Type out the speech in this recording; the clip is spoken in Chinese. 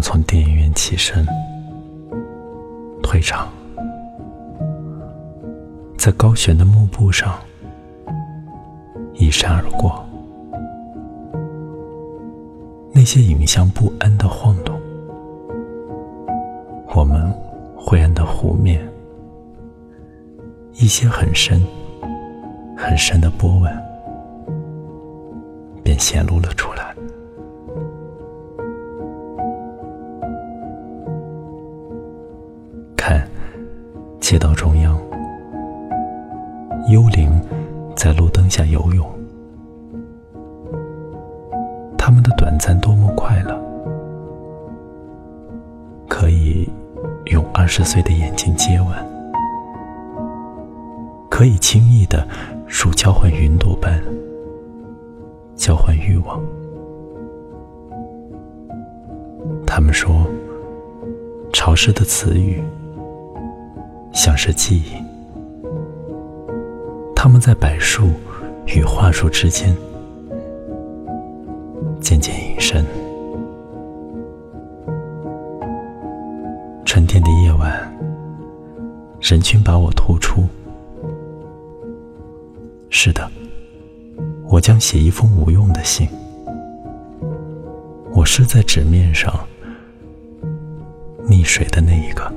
从电影院起身，退场，在高悬的幕布上一闪而过。那些影像不安的晃动，我们灰暗的湖面，一些很深、很深的波纹，便显露了出来。街道中央，幽灵在路灯下游泳。他们的短暂多么快乐，可以用二十岁的眼睛接吻，可以轻易的如交换云朵般交换欲望。他们说，潮湿的词语像是记忆，他们在柏树与桦树之间。渐渐隐身。春天的夜晚，人群把我突出。是的，我将写一封无用的信。我是在纸面上溺水的那一个。